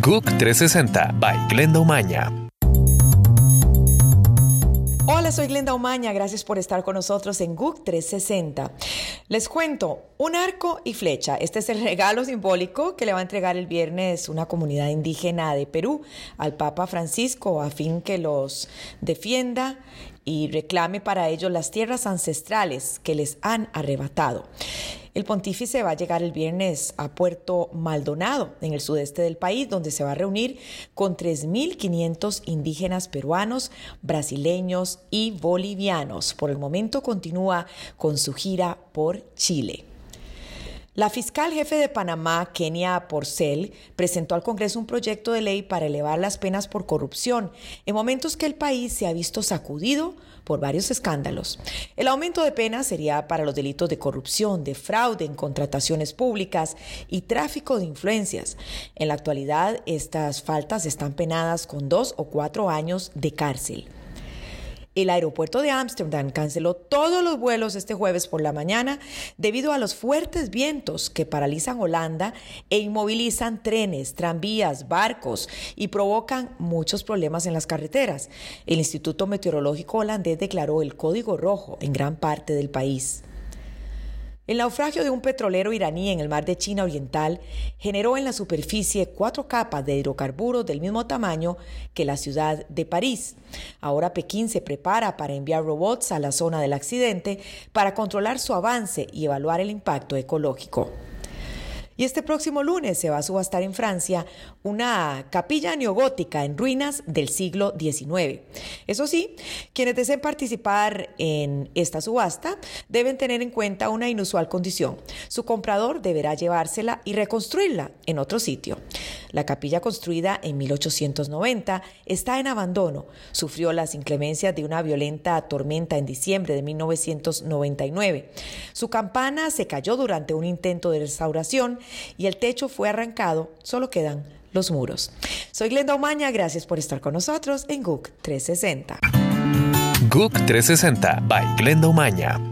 GUC 360 by Glenda Umaña. Hola, soy Glenda Umaña, gracias por estar con nosotros en GUC 360. Les cuento, un arco y flecha. Este es el regalo simbólico que le va a entregar el viernes una comunidad indígena de Perú al Papa Francisco a fin que los defienda y reclame para ellos las tierras ancestrales que les han arrebatado. El pontífice va a llegar el viernes a Puerto Maldonado, en el sudeste del país, donde se va a reunir con 3.500 indígenas peruanos, brasileños y bolivianos. Por el momento continúa con su gira por Chile. La fiscal jefe de Panamá, Kenia Porcel, presentó al Congreso un proyecto de ley para elevar las penas por corrupción en momentos que el país se ha visto sacudido por varios escándalos. El aumento de penas sería para los delitos de corrupción, de fraude en contrataciones públicas y tráfico de influencias. En la actualidad, estas faltas están penadas con dos o cuatro años de cárcel. El aeropuerto de Ámsterdam canceló todos los vuelos este jueves por la mañana debido a los fuertes vientos que paralizan Holanda e inmovilizan trenes, tranvías, barcos y provocan muchos problemas en las carreteras. El Instituto Meteorológico holandés declaró el código rojo en gran parte del país. El naufragio de un petrolero iraní en el mar de China Oriental generó en la superficie cuatro capas de hidrocarburos del mismo tamaño que la ciudad de París. Ahora Pekín se prepara para enviar robots a la zona del accidente para controlar su avance y evaluar el impacto ecológico. Y este próximo lunes se va a subastar en Francia una capilla neogótica en ruinas del siglo XIX. Eso sí, quienes deseen participar en esta subasta deben tener en cuenta una inusual condición. Su comprador deberá llevársela y reconstruirla en otro sitio. La capilla construida en 1890 está en abandono. Sufrió las inclemencias de una violenta tormenta en diciembre de 1999. Su campana se cayó durante un intento de restauración y el techo fue arrancado, solo quedan los muros. Soy Glenda Omaña, gracias por estar con nosotros en GUC 360. GUC 360 by Glenda Umaña.